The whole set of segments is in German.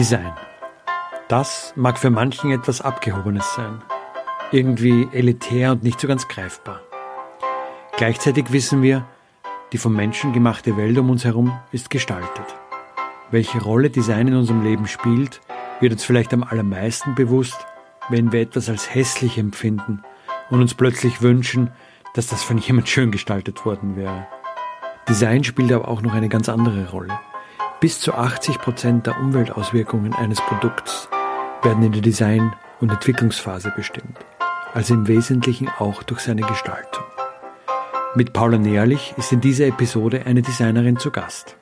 Design. Das mag für manchen etwas Abgehobenes sein. Irgendwie elitär und nicht so ganz greifbar. Gleichzeitig wissen wir, die vom Menschen gemachte Welt um uns herum ist gestaltet. Welche Rolle Design in unserem Leben spielt, wird uns vielleicht am allermeisten bewusst, wenn wir etwas als hässlich empfinden und uns plötzlich wünschen, dass das von jemand schön gestaltet worden wäre. Design spielt aber auch noch eine ganz andere Rolle. Bis zu 80 Prozent der Umweltauswirkungen eines Produkts werden in der Design- und Entwicklungsphase bestimmt, also im Wesentlichen auch durch seine Gestaltung. Mit Paula Nährlich ist in dieser Episode eine Designerin zu Gast.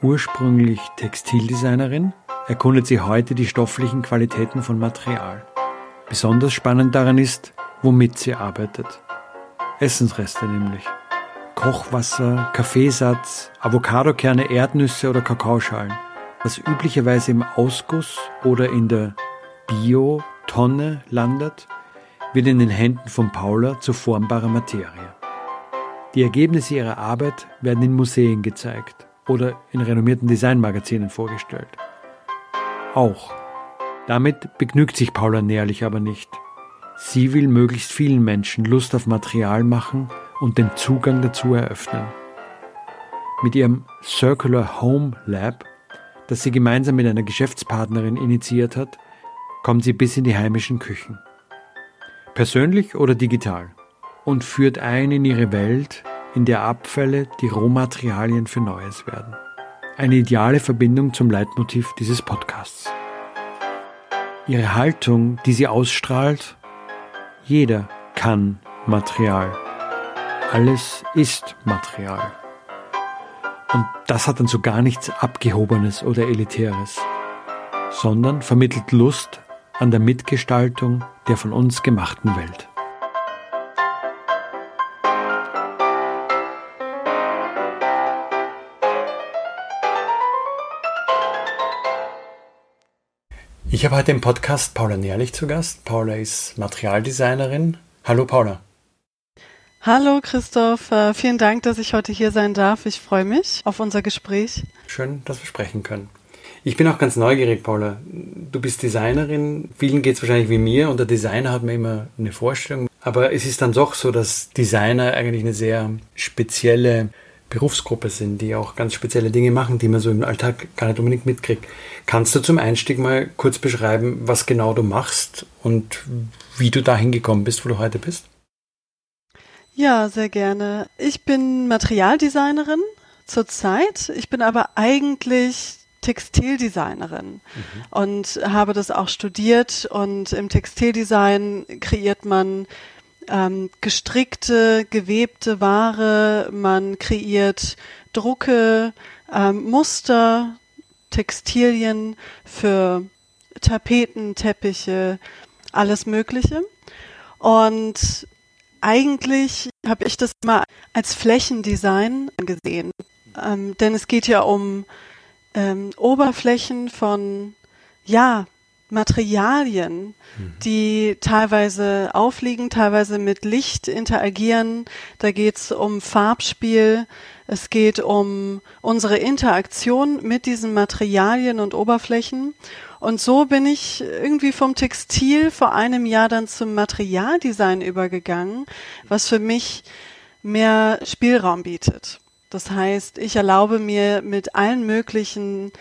Ursprünglich Textildesignerin, erkundet sie heute die stofflichen Qualitäten von Material. Besonders spannend daran ist, womit sie arbeitet. Essensreste nämlich. Kochwasser, Kaffeesatz, Avocadokerne, Erdnüsse oder Kakaoschalen, was üblicherweise im Ausguss oder in der Bio-Tonne landet, wird in den Händen von Paula zu formbarer Materie. Die Ergebnisse ihrer Arbeit werden in Museen gezeigt oder in renommierten Designmagazinen vorgestellt. Auch. Damit begnügt sich Paula Nährlich aber nicht. Sie will möglichst vielen Menschen Lust auf Material machen und den Zugang dazu eröffnen. Mit ihrem Circular Home Lab, das sie gemeinsam mit einer Geschäftspartnerin initiiert hat, kommt sie bis in die heimischen Küchen. Persönlich oder digital. Und führt ein in ihre Welt, in der Abfälle die Rohmaterialien für Neues werden. Eine ideale Verbindung zum Leitmotiv dieses Podcasts. Ihre Haltung, die sie ausstrahlt, jeder kann Material. Alles ist Material. Und das hat dann so gar nichts Abgehobenes oder Elitäres, sondern vermittelt Lust an der Mitgestaltung der von uns gemachten Welt. Ich habe heute im Podcast Paula Nährlich zu Gast. Paula ist Materialdesignerin. Hallo Paula. Hallo Christoph, äh, vielen Dank, dass ich heute hier sein darf. Ich freue mich auf unser Gespräch. Schön, dass wir sprechen können. Ich bin auch ganz neugierig, Paula. Du bist Designerin. Vielen geht es wahrscheinlich wie mir und der Designer hat mir immer eine Vorstellung. Aber es ist dann doch so, dass Designer eigentlich eine sehr spezielle Berufsgruppe sind, die auch ganz spezielle Dinge machen, die man so im Alltag gar nicht unbedingt mitkriegt. Kannst du zum Einstieg mal kurz beschreiben, was genau du machst und wie du dahin gekommen bist, wo du heute bist? Ja, sehr gerne. Ich bin Materialdesignerin zurzeit. Ich bin aber eigentlich Textildesignerin mhm. und habe das auch studiert. Und im Textildesign kreiert man ähm, gestrickte, gewebte Ware, man kreiert Drucke, ähm, Muster, Textilien für Tapeten, Teppiche, alles Mögliche. Und eigentlich habe ich das mal als Flächendesign gesehen, ähm, denn es geht ja um ähm, Oberflächen von ja Materialien, mhm. die teilweise aufliegen, teilweise mit Licht interagieren. Da geht es um Farbspiel, es geht um unsere Interaktion mit diesen Materialien und Oberflächen. Und so bin ich irgendwie vom Textil vor einem Jahr dann zum Materialdesign übergegangen, was für mich mehr Spielraum bietet. Das heißt, ich erlaube mir mit allen möglichen,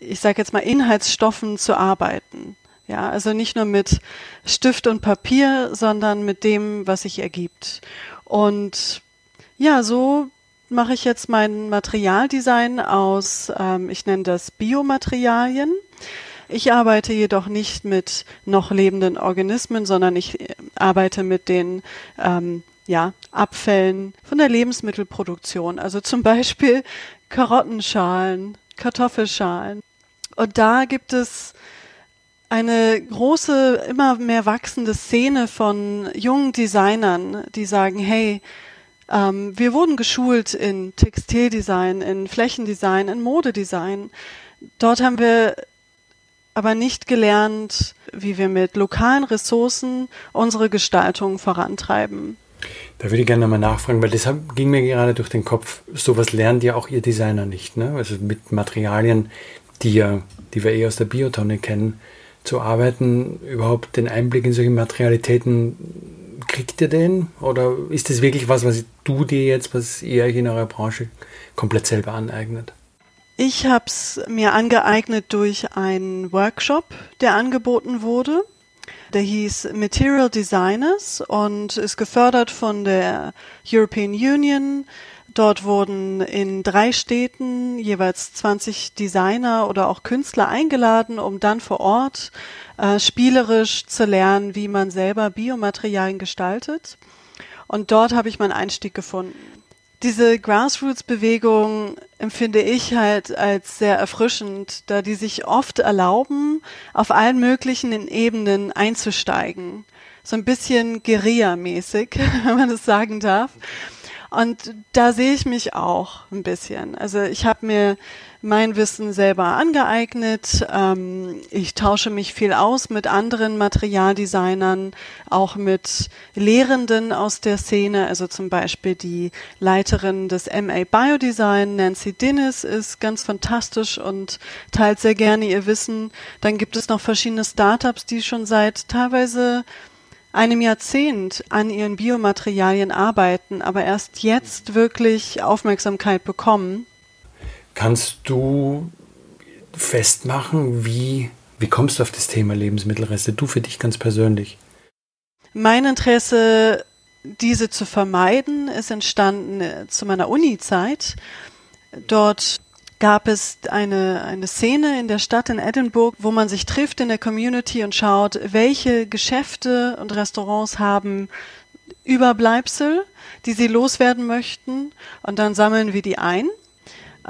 ich sage jetzt mal, Inhaltsstoffen zu arbeiten. Ja, also nicht nur mit Stift und Papier, sondern mit dem, was sich ergibt. Und ja, so mache ich jetzt mein Materialdesign aus, ähm, ich nenne das Biomaterialien. Ich arbeite jedoch nicht mit noch lebenden Organismen, sondern ich äh, arbeite mit den ähm, ja, Abfällen von der Lebensmittelproduktion. Also zum Beispiel Karottenschalen, Kartoffelschalen. Und da gibt es eine große, immer mehr wachsende Szene von jungen Designern, die sagen, hey, ähm, wir wurden geschult in Textildesign, in Flächendesign, in Modedesign. Dort haben wir aber nicht gelernt, wie wir mit lokalen Ressourcen unsere Gestaltung vorantreiben. Da würde ich gerne nochmal nachfragen, weil das ging mir gerade durch den Kopf. Sowas lernt ja auch ihr Designer nicht, ne? Also mit Materialien, die ja, die wir eh aus der Biotonne kennen, zu arbeiten, überhaupt den Einblick in solche Materialitäten, kriegt ihr den? Oder ist das wirklich was, was du dir jetzt, was ihr euch in eurer Branche komplett selber aneignet? Ich habe es mir angeeignet durch einen Workshop, der angeboten wurde. Der hieß Material Designers und ist gefördert von der European Union. Dort wurden in drei Städten jeweils 20 Designer oder auch Künstler eingeladen, um dann vor Ort äh, spielerisch zu lernen, wie man selber Biomaterialien gestaltet. Und dort habe ich meinen Einstieg gefunden diese Grassroots-Bewegung empfinde ich halt als sehr erfrischend, da die sich oft erlauben, auf allen möglichen Ebenen einzusteigen. So ein bisschen Guerilla-mäßig, wenn man das sagen darf. Und da sehe ich mich auch ein bisschen. Also ich habe mir mein Wissen selber angeeignet. Ähm, ich tausche mich viel aus mit anderen Materialdesignern, auch mit Lehrenden aus der Szene. Also zum Beispiel die Leiterin des MA Biodesign, Nancy Dinnis, ist ganz fantastisch und teilt sehr gerne ihr Wissen. Dann gibt es noch verschiedene Startups, die schon seit teilweise einem Jahrzehnt an ihren Biomaterialien arbeiten, aber erst jetzt wirklich Aufmerksamkeit bekommen. Kannst du festmachen, wie, wie kommst du auf das Thema Lebensmittelreste, du für dich ganz persönlich? Mein Interesse, diese zu vermeiden, ist entstanden äh, zu meiner Uni-Zeit. Dort gab es eine, eine Szene in der Stadt in Edinburgh, wo man sich trifft in der Community und schaut, welche Geschäfte und Restaurants haben Überbleibsel, die sie loswerden möchten. Und dann sammeln wir die ein,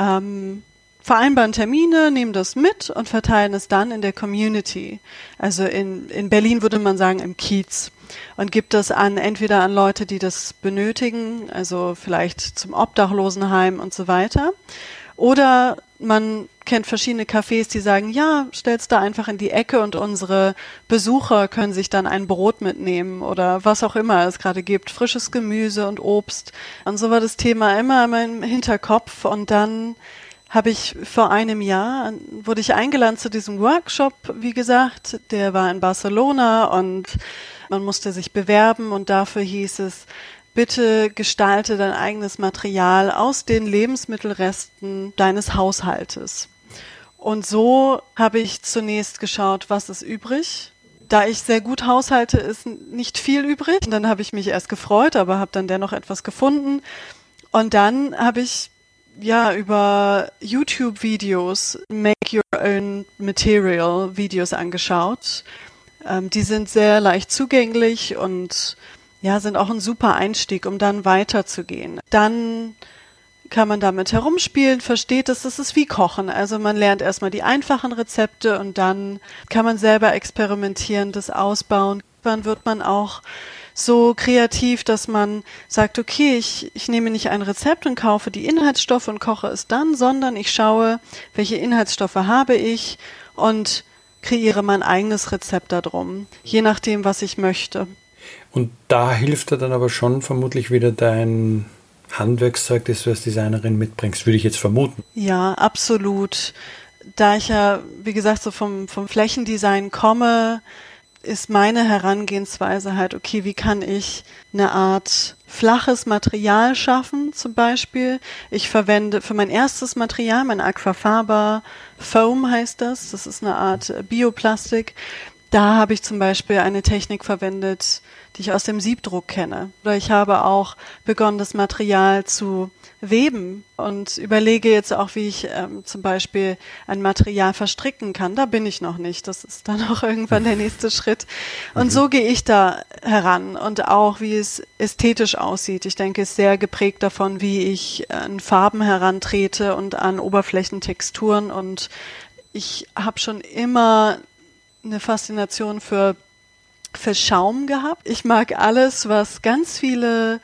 ähm, vereinbaren Termine, nehmen das mit und verteilen es dann in der Community. Also in, in Berlin würde man sagen im Kiez und gibt das an entweder an Leute, die das benötigen, also vielleicht zum Obdachlosenheim und so weiter, oder man kennt verschiedene Cafés, die sagen, ja, stell's da einfach in die Ecke und unsere Besucher können sich dann ein Brot mitnehmen oder was auch immer es gerade gibt, frisches Gemüse und Obst. Und so war das Thema immer in meinem Hinterkopf und dann habe ich vor einem Jahr, wurde ich eingeladen zu diesem Workshop, wie gesagt, der war in Barcelona und man musste sich bewerben und dafür hieß es, bitte gestalte dein eigenes Material aus den Lebensmittelresten deines Haushaltes. Und so habe ich zunächst geschaut, was ist übrig. Da ich sehr gut haushalte, ist nicht viel übrig. Und dann habe ich mich erst gefreut, aber habe dann dennoch etwas gefunden. Und dann habe ich ja über YouTube-Videos Make Your Own Material Videos angeschaut. Ähm, die sind sehr leicht zugänglich und ja, sind auch ein super Einstieg, um dann weiterzugehen. Dann kann man damit herumspielen, versteht es, das ist wie Kochen. Also man lernt erstmal die einfachen Rezepte und dann kann man selber experimentieren, das ausbauen. Dann wird man auch so kreativ, dass man sagt, okay, ich, ich nehme nicht ein Rezept und kaufe die Inhaltsstoffe und koche es dann, sondern ich schaue, welche Inhaltsstoffe habe ich und kreiere mein eigenes Rezept darum, je nachdem, was ich möchte. Und da hilft dir dann aber schon vermutlich wieder dein Handwerkszeug, das du als Designerin mitbringst, würde ich jetzt vermuten. Ja, absolut. Da ich ja, wie gesagt, so vom, vom Flächendesign komme, ist meine Herangehensweise halt, okay, wie kann ich eine Art flaches Material schaffen, zum Beispiel. Ich verwende für mein erstes Material, mein Aquafaber Foam heißt das, das ist eine Art Bioplastik. Da habe ich zum Beispiel eine Technik verwendet, die ich aus dem Siebdruck kenne. Oder ich habe auch begonnen, das Material zu weben und überlege jetzt auch, wie ich ähm, zum Beispiel ein Material verstricken kann. Da bin ich noch nicht. Das ist dann auch irgendwann der nächste Schritt. Und mhm. so gehe ich da heran und auch, wie es ästhetisch aussieht. Ich denke, es ist sehr geprägt davon, wie ich an Farben herantrete und an Oberflächentexturen. Und ich habe schon immer eine Faszination für für Schaum gehabt. Ich mag alles, was ganz viele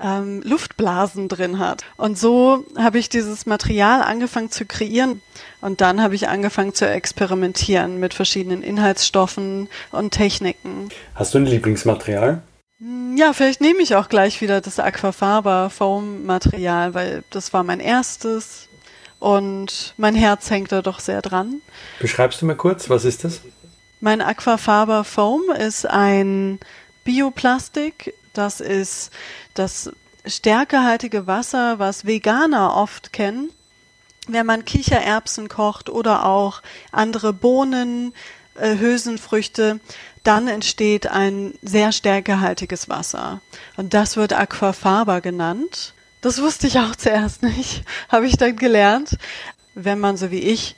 ähm, Luftblasen drin hat. Und so habe ich dieses Material angefangen zu kreieren. Und dann habe ich angefangen zu experimentieren mit verschiedenen Inhaltsstoffen und Techniken. Hast du ein Lieblingsmaterial? Hm, ja, vielleicht nehme ich auch gleich wieder das Aquafaba Foam Material, weil das war mein erstes und mein Herz hängt da doch sehr dran. Beschreibst du mir kurz, was ist das? Mein Aquafaber Foam ist ein Bioplastik. Das ist das stärkehaltige Wasser, was Veganer oft kennen. Wenn man Kichererbsen kocht oder auch andere Bohnen, äh, Hülsenfrüchte, dann entsteht ein sehr stärkehaltiges Wasser. Und das wird Aquafaba genannt. Das wusste ich auch zuerst nicht, habe ich dann gelernt. Wenn man so wie ich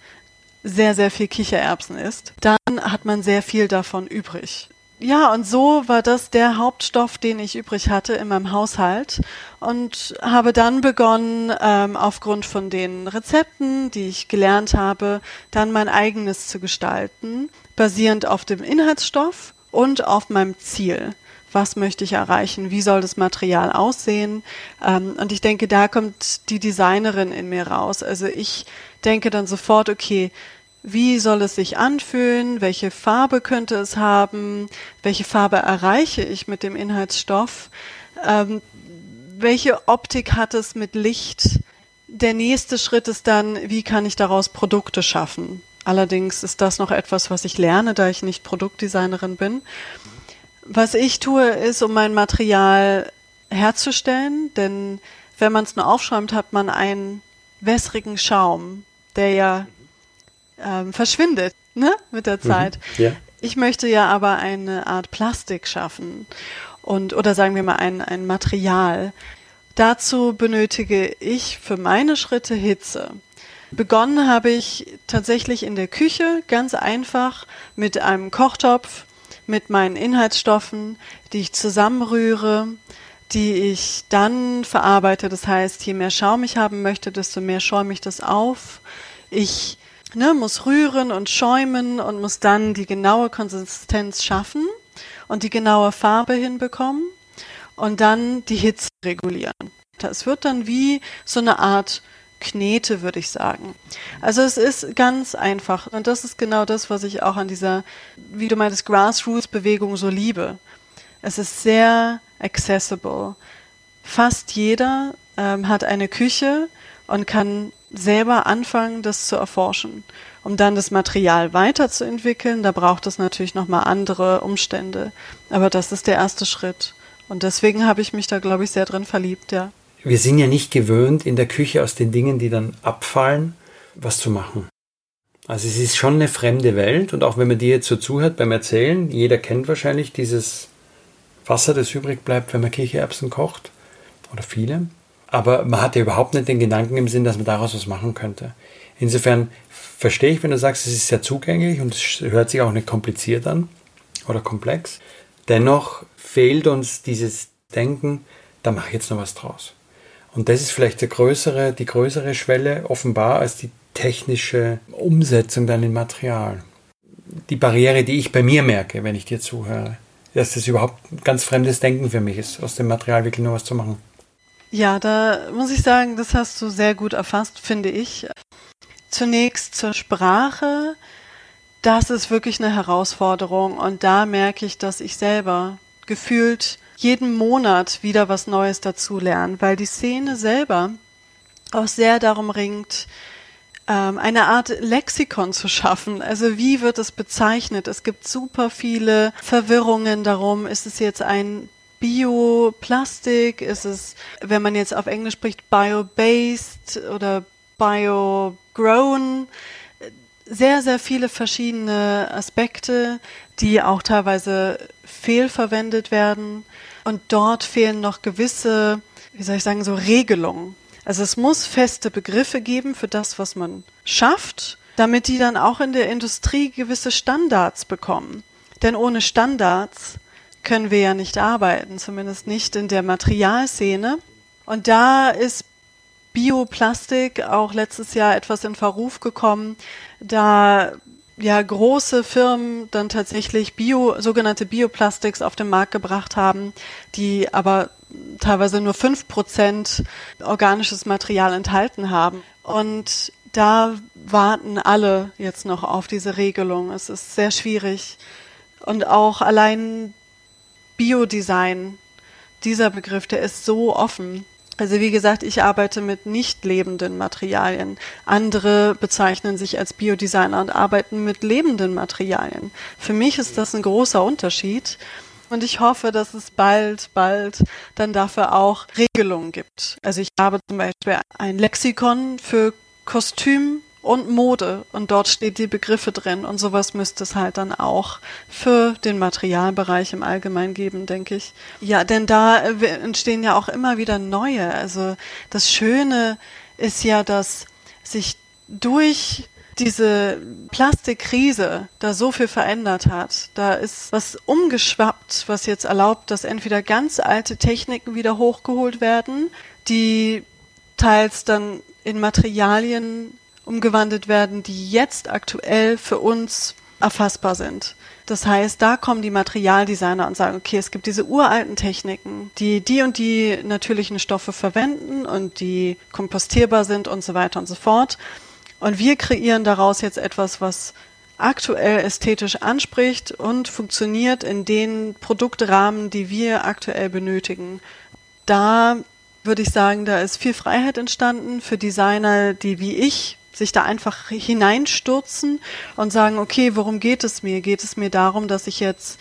sehr, sehr viel Kichererbsen isst, dann hat man sehr viel davon übrig. Ja, und so war das der Hauptstoff, den ich übrig hatte in meinem Haushalt und habe dann begonnen, ähm, aufgrund von den Rezepten, die ich gelernt habe, dann mein eigenes zu gestalten, basierend auf dem Inhaltsstoff und auf meinem Ziel. Was möchte ich erreichen? Wie soll das Material aussehen? Ähm, und ich denke, da kommt die Designerin in mir raus. Also ich denke dann sofort, okay, wie soll es sich anfühlen, welche Farbe könnte es haben, welche Farbe erreiche ich mit dem Inhaltsstoff, ähm, welche Optik hat es mit Licht. Der nächste Schritt ist dann, wie kann ich daraus Produkte schaffen. Allerdings ist das noch etwas, was ich lerne, da ich nicht Produktdesignerin bin. Was ich tue, ist, um mein Material herzustellen, denn wenn man es nur aufschäumt, hat man einen wässrigen Schaum, der ja ähm, verschwindet ne, mit der mhm. Zeit. Mhm, ja. Ich möchte ja aber eine Art Plastik schaffen und oder sagen wir mal ein, ein Material. Dazu benötige ich für meine Schritte Hitze. Begonnen habe ich tatsächlich in der Küche, ganz einfach, mit einem Kochtopf, mit meinen Inhaltsstoffen, die ich zusammenrühre, die ich dann verarbeite. Das heißt, je mehr Schaum ich haben möchte, desto mehr schäume ich das auf. Ich ne, muss rühren und schäumen und muss dann die genaue Konsistenz schaffen und die genaue Farbe hinbekommen und dann die Hitze regulieren. Es wird dann wie so eine Art Knete, würde ich sagen. Also es ist ganz einfach und das ist genau das, was ich auch an dieser, wie du meintest, Grassroots-Bewegung so liebe. Es ist sehr accessible. Fast jeder ähm, hat eine Küche und kann selber anfangen, das zu erforschen. Um dann das Material weiterzuentwickeln, da braucht es natürlich nochmal andere Umstände. Aber das ist der erste Schritt. Und deswegen habe ich mich da, glaube ich, sehr drin verliebt, ja. Wir sind ja nicht gewöhnt, in der Küche aus den Dingen, die dann abfallen, was zu machen. Also es ist schon eine fremde Welt und auch wenn man dir jetzt so zuhört beim Erzählen, jeder kennt wahrscheinlich dieses Wasser, das übrig bleibt, wenn man Kichererbsen kocht. Oder viele. Aber man hat ja überhaupt nicht den Gedanken im Sinn, dass man daraus was machen könnte. Insofern verstehe ich, wenn du sagst, es ist sehr zugänglich und es hört sich auch nicht kompliziert an oder komplex. Dennoch fehlt uns dieses Denken, da mache ich jetzt noch was draus. Und das ist vielleicht die größere, die größere Schwelle offenbar als die technische Umsetzung dann in Material. Die Barriere, die ich bei mir merke, wenn ich dir zuhöre, dass das überhaupt ein ganz fremdes Denken für mich ist, aus dem Material wirklich nur was zu machen. Ja, da muss ich sagen, das hast du sehr gut erfasst, finde ich. Zunächst zur Sprache. Das ist wirklich eine Herausforderung und da merke ich, dass ich selber gefühlt jeden Monat wieder was Neues dazu lerne, weil die Szene selber auch sehr darum ringt, ähm, eine Art Lexikon zu schaffen. Also wie wird es bezeichnet? Es gibt super viele Verwirrungen darum. Ist es jetzt ein Bioplastik? Ist es, wenn man jetzt auf Englisch spricht, bio-based oder bio-grown? Sehr, sehr viele verschiedene Aspekte, die auch teilweise fehlverwendet werden. Und dort fehlen noch gewisse, wie soll ich sagen, so Regelungen. Also es muss feste Begriffe geben für das, was man schafft, damit die dann auch in der Industrie gewisse Standards bekommen. Denn ohne Standards können wir ja nicht arbeiten, zumindest nicht in der Materialszene. Und da ist Bioplastik auch letztes Jahr etwas in Verruf gekommen, da ja große Firmen dann tatsächlich Bio, sogenannte Bioplastics auf den Markt gebracht haben, die aber teilweise nur fünf Prozent organisches Material enthalten haben. Und da warten alle jetzt noch auf diese Regelung. Es ist sehr schwierig. Und auch allein Biodesign, dieser Begriff, der ist so offen. Also wie gesagt, ich arbeite mit nicht lebenden Materialien. Andere bezeichnen sich als Biodesigner und arbeiten mit lebenden Materialien. Für mich ist das ein großer Unterschied. Und ich hoffe, dass es bald, bald dann dafür auch Regelungen gibt. Also ich habe zum Beispiel ein Lexikon für Kostüm und Mode und dort steht die Begriffe drin und sowas müsste es halt dann auch für den Materialbereich im Allgemeinen geben, denke ich. Ja, denn da äh, entstehen ja auch immer wieder neue. Also das Schöne ist ja, dass sich durch diese Plastikkrise da so viel verändert hat. Da ist was umgeschwappt, was jetzt erlaubt, dass entweder ganz alte Techniken wieder hochgeholt werden, die teils dann in Materialien umgewandelt werden, die jetzt aktuell für uns erfassbar sind. Das heißt, da kommen die Materialdesigner und sagen, okay, es gibt diese uralten Techniken, die die und die natürlichen Stoffe verwenden und die kompostierbar sind und so weiter und so fort. Und wir kreieren daraus jetzt etwas, was aktuell ästhetisch anspricht und funktioniert in den Produktrahmen, die wir aktuell benötigen. Da würde ich sagen, da ist viel Freiheit entstanden für Designer, die wie ich sich da einfach hineinstürzen und sagen, okay, worum geht es mir? Geht es mir darum, dass ich jetzt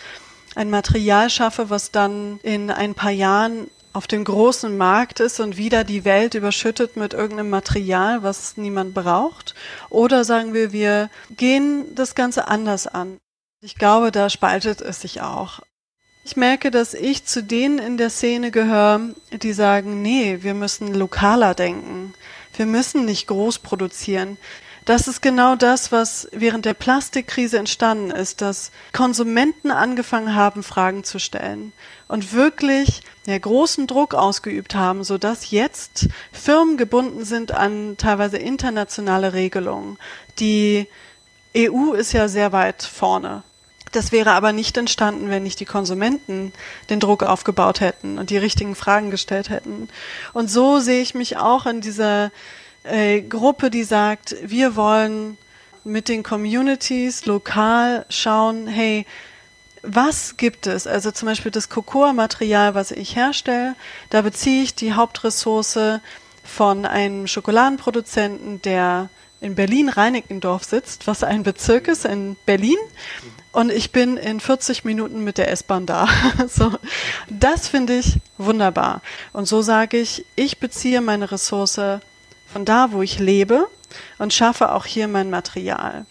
ein Material schaffe, was dann in ein paar Jahren auf dem großen Markt ist und wieder die Welt überschüttet mit irgendeinem Material, was niemand braucht? Oder sagen wir, wir gehen das Ganze anders an? Ich glaube, da spaltet es sich auch. Ich merke, dass ich zu denen in der Szene gehöre, die sagen, nee, wir müssen lokaler denken. Wir müssen nicht groß produzieren. Das ist genau das, was während der Plastikkrise entstanden ist, dass Konsumenten angefangen haben, Fragen zu stellen und wirklich ja, großen Druck ausgeübt haben, so dass jetzt Firmen gebunden sind an teilweise internationale Regelungen. Die EU ist ja sehr weit vorne. Das wäre aber nicht entstanden, wenn nicht die Konsumenten den Druck aufgebaut hätten und die richtigen Fragen gestellt hätten. Und so sehe ich mich auch in dieser äh, Gruppe, die sagt, wir wollen mit den Communities lokal schauen, hey, was gibt es? Also zum Beispiel das Cocoa-Material, was ich herstelle, da beziehe ich die Hauptressource von einem Schokoladenproduzenten, der in Berlin-Reinickendorf sitzt, was ein Bezirk ist in Berlin. Und ich bin in 40 Minuten mit der S-Bahn da. so, das finde ich wunderbar. Und so sage ich, ich beziehe meine Ressource von da, wo ich lebe und schaffe auch hier mein Material.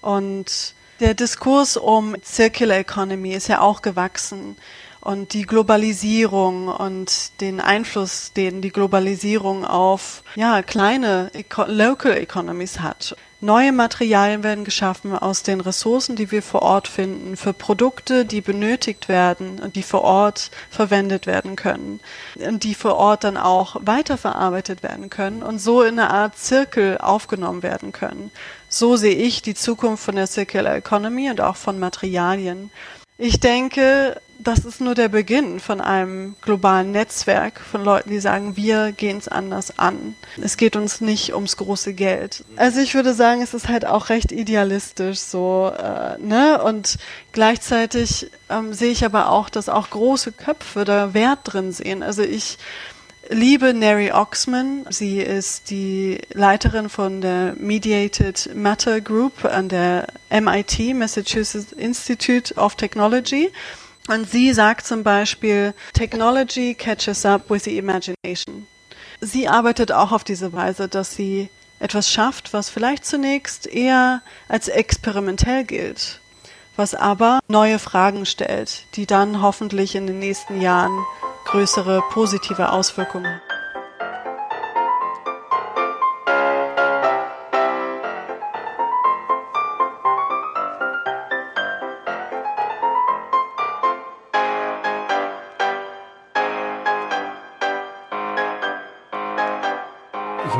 Und der Diskurs um Circular Economy ist ja auch gewachsen und die Globalisierung und den Einfluss, den die Globalisierung auf ja kleine Eco Local Economies hat. Neue Materialien werden geschaffen aus den Ressourcen, die wir vor Ort finden, für Produkte, die benötigt werden und die vor Ort verwendet werden können und die vor Ort dann auch weiterverarbeitet werden können und so in eine Art Zirkel aufgenommen werden können. So sehe ich die Zukunft von der Circular Economy und auch von Materialien. Ich denke, das ist nur der Beginn von einem globalen Netzwerk von Leuten, die sagen, wir gehen es anders an. Es geht uns nicht ums große Geld. Also ich würde sagen, es ist halt auch recht idealistisch so, äh, ne? Und gleichzeitig ähm, sehe ich aber auch, dass auch große Köpfe da Wert drin sehen. Also ich liebe Neri Oxman. Sie ist die Leiterin von der Mediated Matter Group an der MIT, Massachusetts Institute of Technology. Und sie sagt zum Beispiel, Technology catches up with the imagination. Sie arbeitet auch auf diese Weise, dass sie etwas schafft, was vielleicht zunächst eher als experimentell gilt, was aber neue Fragen stellt, die dann hoffentlich in den nächsten Jahren größere positive Auswirkungen. Ich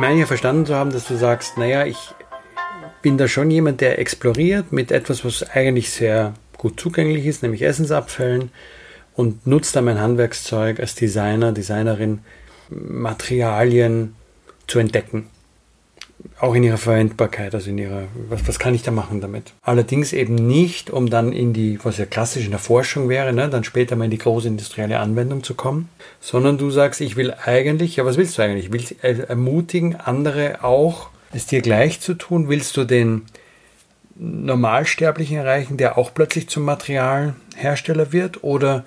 meine ja verstanden zu haben, dass du sagst, naja, ich bin da schon jemand, der exploriert mit etwas, was eigentlich sehr gut zugänglich ist, nämlich Essensabfällen und nutzt da mein Handwerkszeug als Designer, Designerin, Materialien zu entdecken. Auch in ihrer Verwendbarkeit, also in ihrer, was, was kann ich da machen damit? Allerdings eben nicht, um dann in die, was ja klassisch in der Forschung wäre, ne, dann später mal in die große industrielle Anwendung zu kommen, sondern du sagst, ich will eigentlich, ja, was willst du eigentlich? Willst du ermutigen, andere auch es dir gleich zu tun? Willst du den Normalsterblichen erreichen, der auch plötzlich zum Materialhersteller wird? Oder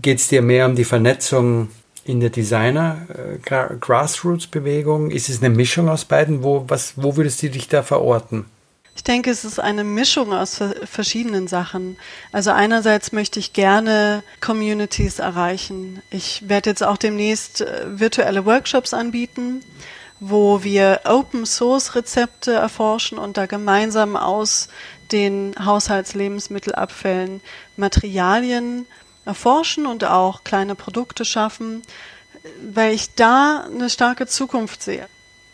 geht es dir mehr um die Vernetzung in der Designer-Grassroots-Bewegung? Ist es eine Mischung aus beiden? Wo, was, wo würdest du dich da verorten? Ich denke, es ist eine Mischung aus verschiedenen Sachen. Also einerseits möchte ich gerne Communities erreichen. Ich werde jetzt auch demnächst äh, virtuelle Workshops anbieten wo wir Open Source Rezepte erforschen und da gemeinsam aus den Haushaltslebensmittelabfällen Materialien erforschen und auch kleine Produkte schaffen, weil ich da eine starke Zukunft sehe.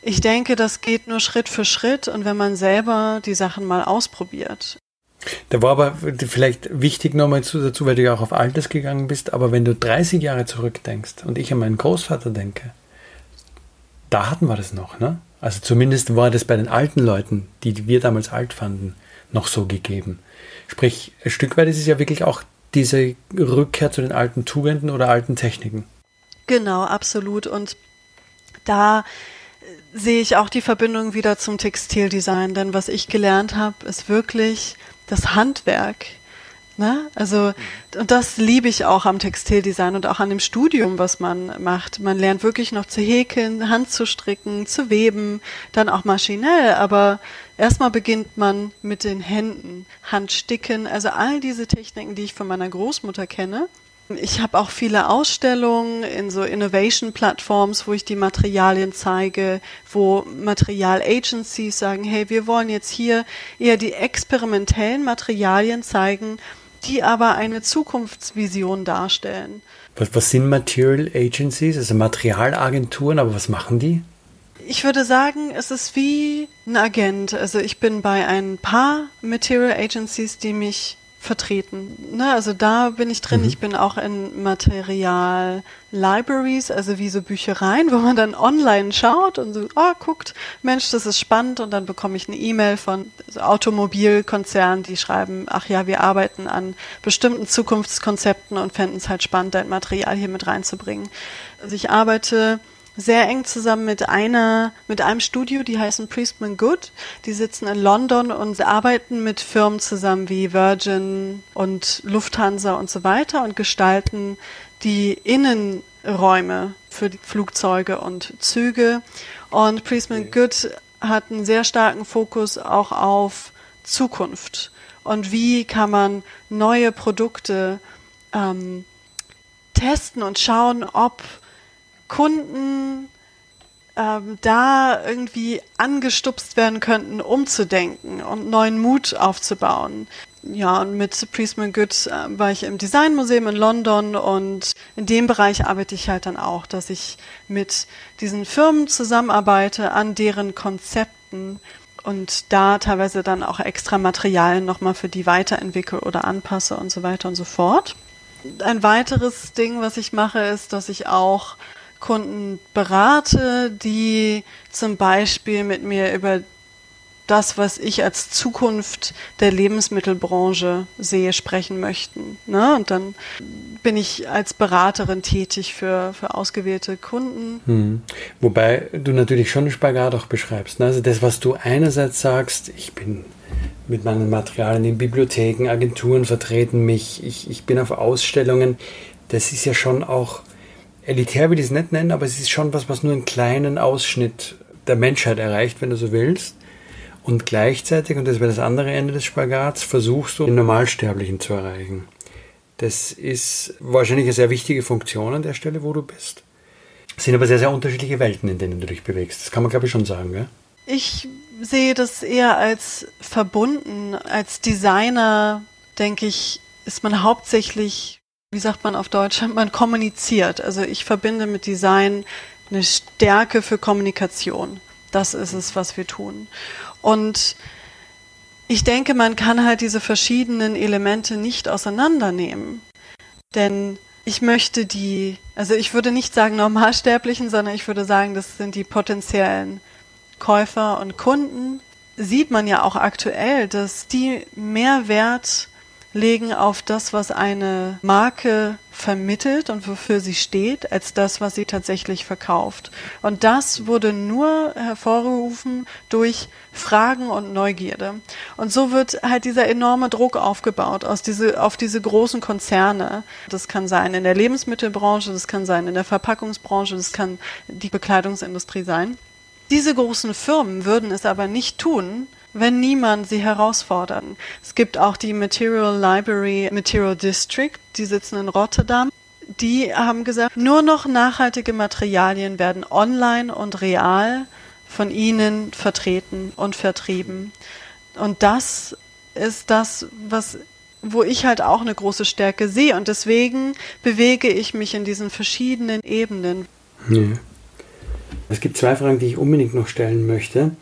Ich denke, das geht nur Schritt für Schritt und wenn man selber die Sachen mal ausprobiert. Da war aber vielleicht wichtig nochmal dazu, weil du ja auch auf Altes gegangen bist, aber wenn du 30 Jahre zurückdenkst und ich an meinen Großvater denke, da hatten wir das noch, ne? Also zumindest war das bei den alten Leuten, die wir damals alt fanden, noch so gegeben. Sprich, ein Stück weit ist es ja wirklich auch diese Rückkehr zu den alten Tugenden oder alten Techniken. Genau, absolut. Und da sehe ich auch die Verbindung wieder zum Textildesign, denn was ich gelernt habe, ist wirklich das Handwerk Ne? Also, und das liebe ich auch am Textildesign und auch an dem Studium, was man macht. Man lernt wirklich noch zu häkeln, Hand zu stricken, zu weben, dann auch maschinell. Aber erstmal beginnt man mit den Händen, Handsticken, also all diese Techniken, die ich von meiner Großmutter kenne. Ich habe auch viele Ausstellungen in so Innovation-Plattforms, wo ich die Materialien zeige, wo Material-Agencies sagen, hey, wir wollen jetzt hier eher die experimentellen Materialien zeigen, die aber eine Zukunftsvision darstellen. Was, was sind Material Agencies, also Materialagenturen, aber was machen die? Ich würde sagen, es ist wie ein Agent. Also ich bin bei ein paar Material Agencies, die mich vertreten. Ne, also da bin ich drin. Mhm. Ich bin auch in Material Libraries, also wie so Büchereien, wo man dann online schaut und so, oh, guckt, Mensch, das ist spannend und dann bekomme ich eine E-Mail von Automobilkonzernen, die schreiben, ach ja, wir arbeiten an bestimmten Zukunftskonzepten und fänden es halt spannend, dein Material hier mit reinzubringen. Also ich arbeite sehr eng zusammen mit einer, mit einem Studio, die heißen Priestman Good. Die sitzen in London und arbeiten mit Firmen zusammen wie Virgin und Lufthansa und so weiter und gestalten die Innenräume für die Flugzeuge und Züge. Und Priestman Good hat einen sehr starken Fokus auch auf Zukunft. Und wie kann man neue Produkte ähm, testen und schauen, ob Kunden ähm, da irgendwie angestupst werden könnten, umzudenken und neuen Mut aufzubauen. Ja, und mit Priestman Good äh, war ich im Designmuseum in London und in dem Bereich arbeite ich halt dann auch, dass ich mit diesen Firmen zusammenarbeite an deren Konzepten und da teilweise dann auch extra Materialien nochmal für die weiterentwickle oder anpasse und so weiter und so fort. Ein weiteres Ding, was ich mache, ist, dass ich auch Kunden berate, die zum Beispiel mit mir über das, was ich als Zukunft der Lebensmittelbranche sehe, sprechen möchten. Ne? Und dann bin ich als Beraterin tätig für, für ausgewählte Kunden. Hm. Wobei du natürlich schon einen Spagat auch beschreibst. Ne? Also das, was du einerseits sagst, ich bin mit meinen Materialien in Bibliotheken, Agenturen vertreten mich, ich, ich bin auf Ausstellungen, das ist ja schon auch elitär will ich es nicht nennen, aber es ist schon was, was nur einen kleinen Ausschnitt der Menschheit erreicht, wenn du so willst. Und gleichzeitig, und das wäre das andere Ende des Spagats, versuchst du, den Normalsterblichen zu erreichen. Das ist wahrscheinlich eine sehr wichtige Funktion an der Stelle, wo du bist. Es sind aber sehr, sehr unterschiedliche Welten, in denen du dich bewegst. Das kann man, glaube ich, schon sagen, gell? Ich sehe das eher als verbunden. Als Designer, denke ich, ist man hauptsächlich wie sagt man auf Deutsch, man kommuniziert. Also ich verbinde mit Design eine Stärke für Kommunikation. Das ist es, was wir tun. Und ich denke, man kann halt diese verschiedenen Elemente nicht auseinandernehmen. Denn ich möchte die, also ich würde nicht sagen Normalsterblichen, sondern ich würde sagen, das sind die potenziellen Käufer und Kunden. Sieht man ja auch aktuell, dass die mehr Wert legen auf das, was eine Marke vermittelt und wofür sie steht, als das, was sie tatsächlich verkauft. Und das wurde nur hervorgerufen durch Fragen und Neugierde. Und so wird halt dieser enorme Druck aufgebaut aus diese, auf diese großen Konzerne. Das kann sein in der Lebensmittelbranche, das kann sein in der Verpackungsbranche, das kann die Bekleidungsindustrie sein. Diese großen Firmen würden es aber nicht tun, wenn niemand sie herausfordern. Es gibt auch die Material Library Material District, die sitzen in Rotterdam. Die haben gesagt, nur noch nachhaltige Materialien werden online und real von ihnen vertreten und vertrieben. Und das ist das, was wo ich halt auch eine große Stärke sehe und deswegen bewege ich mich in diesen verschiedenen Ebenen. Ja. Es gibt zwei Fragen, die ich unbedingt noch stellen möchte.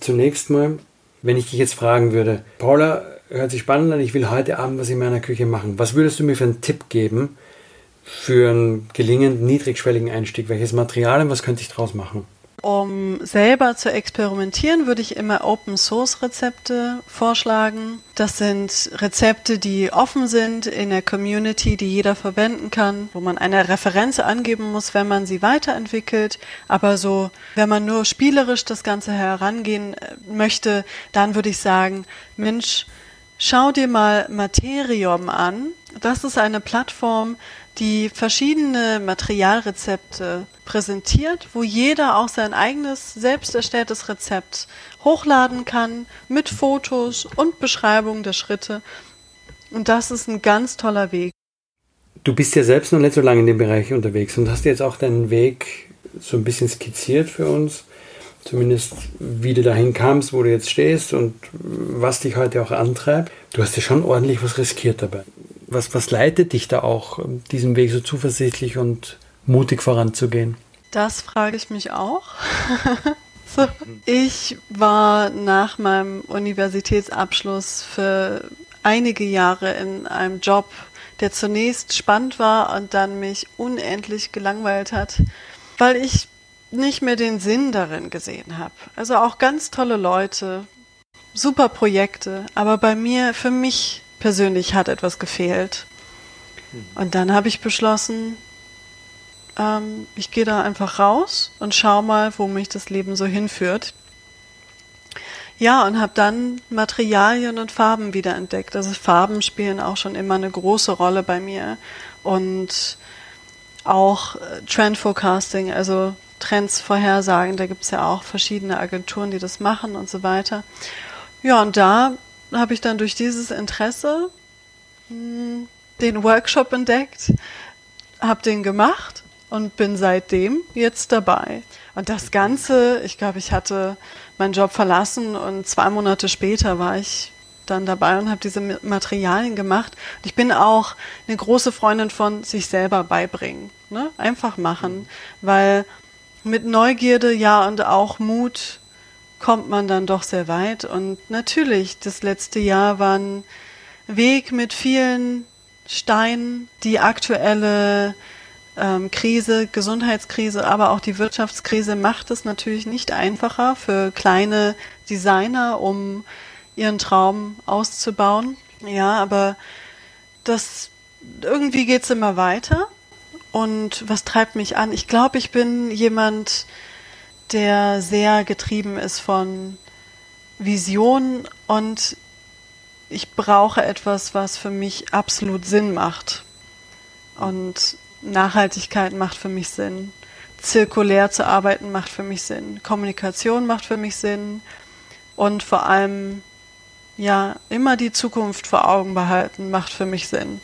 Zunächst mal, wenn ich dich jetzt fragen würde, Paula, hört sich spannend an, ich will heute Abend was in meiner Küche machen. Was würdest du mir für einen Tipp geben für einen gelingenden niedrigschwelligen Einstieg? Welches Material und was könnte ich draus machen? Um selber zu experimentieren, würde ich immer Open Source Rezepte vorschlagen. Das sind Rezepte, die offen sind in der Community, die jeder verwenden kann, wo man eine Referenz angeben muss, wenn man sie weiterentwickelt. Aber so, wenn man nur spielerisch das Ganze herangehen äh, möchte, dann würde ich sagen, Mensch, schau dir mal Materium an. Das ist eine Plattform, die verschiedene Materialrezepte präsentiert, wo jeder auch sein eigenes selbst erstelltes Rezept hochladen kann mit Fotos und Beschreibung der Schritte. Und das ist ein ganz toller Weg. Du bist ja selbst noch nicht so lange in dem Bereich unterwegs und hast jetzt auch deinen Weg so ein bisschen skizziert für uns. Zumindest wie du dahin kamst, wo du jetzt stehst und was dich heute auch antreibt. Du hast ja schon ordentlich was riskiert dabei. Was, was leitet dich da auch, diesen Weg so zuversichtlich und mutig voranzugehen? Das frage ich mich auch. so. Ich war nach meinem Universitätsabschluss für einige Jahre in einem Job, der zunächst spannend war und dann mich unendlich gelangweilt hat, weil ich nicht mehr den Sinn darin gesehen habe. Also auch ganz tolle Leute, super Projekte, aber bei mir, für mich persönlich hat etwas gefehlt. Und dann habe ich beschlossen, ähm, ich gehe da einfach raus und schau mal, wo mich das Leben so hinführt. Ja, und habe dann Materialien und Farben wiederentdeckt. Also Farben spielen auch schon immer eine große Rolle bei mir. Und auch äh, Trend Forecasting, also Trends vorhersagen, da gibt es ja auch verschiedene Agenturen, die das machen und so weiter. Ja, und da habe ich dann durch dieses Interesse mh, hm, den Workshop entdeckt, habe den gemacht und bin seitdem jetzt dabei. Und das Ganze, ich glaube, ich hatte meinen Job verlassen und zwei Monate später war ich dann dabei und habe diese Materialien gemacht. Und ich bin auch eine große Freundin von sich selber beibringen. Ne? Einfach machen, weil mit Neugierde, ja, und auch Mut kommt man dann doch sehr weit. Und natürlich, das letzte Jahr war ein Weg mit vielen Steinen, die aktuelle ähm, Krise, Gesundheitskrise, aber auch die Wirtschaftskrise macht es natürlich nicht einfacher für kleine Designer, um ihren Traum auszubauen. Ja, aber das irgendwie geht's immer weiter. Und was treibt mich an? Ich glaube, ich bin jemand, der sehr getrieben ist von Vision und ich brauche etwas, was für mich absolut Sinn macht. Und Nachhaltigkeit macht für mich Sinn. Zirkulär zu arbeiten macht für mich Sinn. Kommunikation macht für mich Sinn. Und vor allem, ja, immer die Zukunft vor Augen behalten macht für mich Sinn.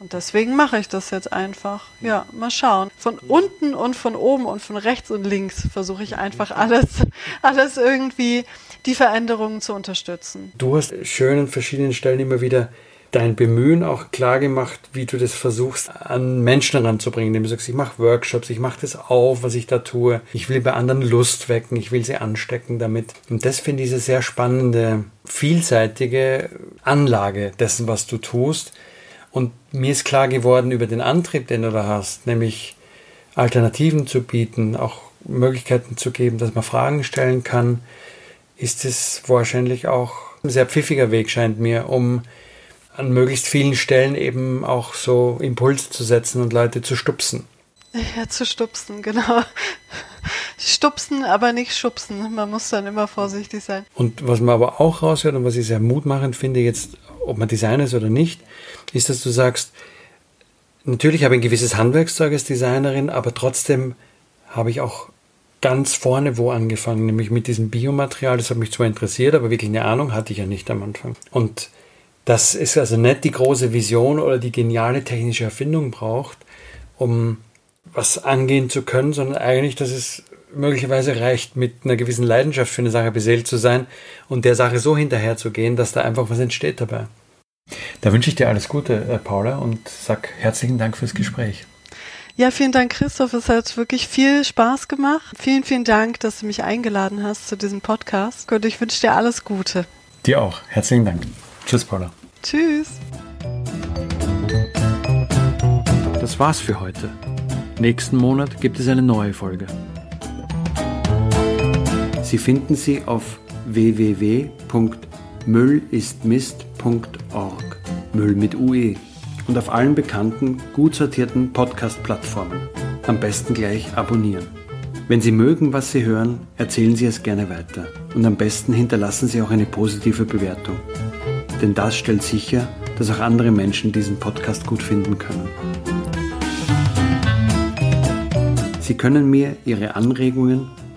Und deswegen mache ich das jetzt einfach. Ja, mal schauen. Von unten und von oben und von rechts und links versuche ich einfach alles, alles irgendwie die Veränderungen zu unterstützen. Du hast schön an verschiedenen Stellen immer wieder dein Bemühen auch klar gemacht, wie du das versuchst, an Menschen ranzubringen, indem du sagst, ich mache Workshops, ich mache das auf, was ich da tue. Ich will bei anderen Lust wecken, ich will sie anstecken damit. Und das finde ich eine sehr spannende, vielseitige Anlage dessen, was du tust. Und mir ist klar geworden über den Antrieb, den du da hast, nämlich Alternativen zu bieten, auch Möglichkeiten zu geben, dass man Fragen stellen kann, ist es wahrscheinlich auch ein sehr pfiffiger Weg, scheint mir, um an möglichst vielen Stellen eben auch so Impulse zu setzen und Leute zu stupsen. Ja, zu stupsen, genau. Stupsen, aber nicht schubsen. Man muss dann immer vorsichtig sein. Und was man aber auch raushört und was ich sehr mutmachend finde, jetzt, ob man Designer ist oder nicht, ist, dass du sagst, natürlich habe ich ein gewisses Handwerkszeug als Designerin, aber trotzdem habe ich auch ganz vorne wo angefangen, nämlich mit diesem Biomaterial. Das hat mich zwar interessiert, aber wirklich eine Ahnung hatte ich ja nicht am Anfang. Und das ist also nicht die große Vision oder die geniale technische Erfindung braucht, um was angehen zu können, sondern eigentlich, dass es möglicherweise reicht, mit einer gewissen Leidenschaft für eine Sache beseelt zu sein und der Sache so hinterher zu gehen, dass da einfach was entsteht dabei. Da wünsche ich dir alles Gute, äh, Paula, und sag herzlichen Dank fürs Gespräch. Ja, vielen Dank, Christoph. Es hat wirklich viel Spaß gemacht. Vielen, vielen Dank, dass du mich eingeladen hast zu diesem Podcast. Und ich wünsche dir alles Gute. Dir auch. Herzlichen Dank. Tschüss, Paula. Tschüss. Das war's für heute. Nächsten Monat gibt es eine neue Folge. Sie finden sie auf www.müllistmist.org. Müll mit UE. Und auf allen bekannten, gut sortierten Podcast-Plattformen. Am besten gleich abonnieren. Wenn Sie mögen, was Sie hören, erzählen Sie es gerne weiter. Und am besten hinterlassen Sie auch eine positive Bewertung denn das stellt sicher, dass auch andere Menschen diesen Podcast gut finden können. Sie können mir Ihre Anregungen,